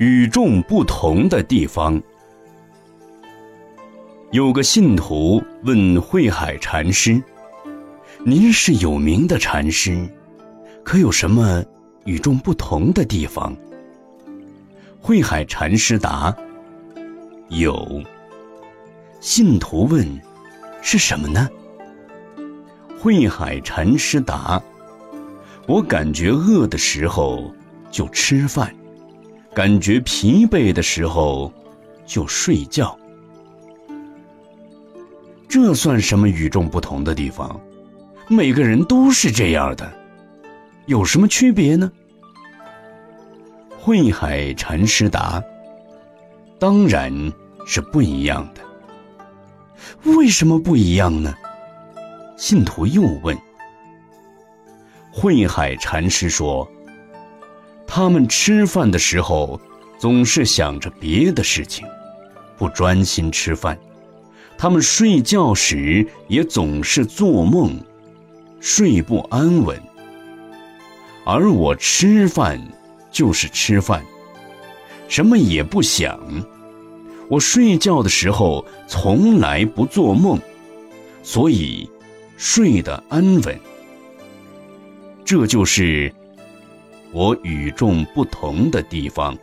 与众不同的地方。有个信徒问慧海禅师：“您是有名的禅师，可有什么与众不同的地方？”慧海禅师答：“有。”信徒问：“是什么呢？”慧海禅师答：“我感觉饿的时候就吃饭，感觉疲惫的时候就睡觉。这算什么与众不同的地方？每个人都是这样的，有什么区别呢？”慧海禅师答：“当然是不一样的。为什么不一样呢？”信徒又问：“慧海禅师说，他们吃饭的时候总是想着别的事情，不专心吃饭；他们睡觉时也总是做梦，睡不安稳。而我吃饭就是吃饭，什么也不想。我睡觉的时候从来不做梦，所以。”睡得安稳，这就是我与众不同的地方。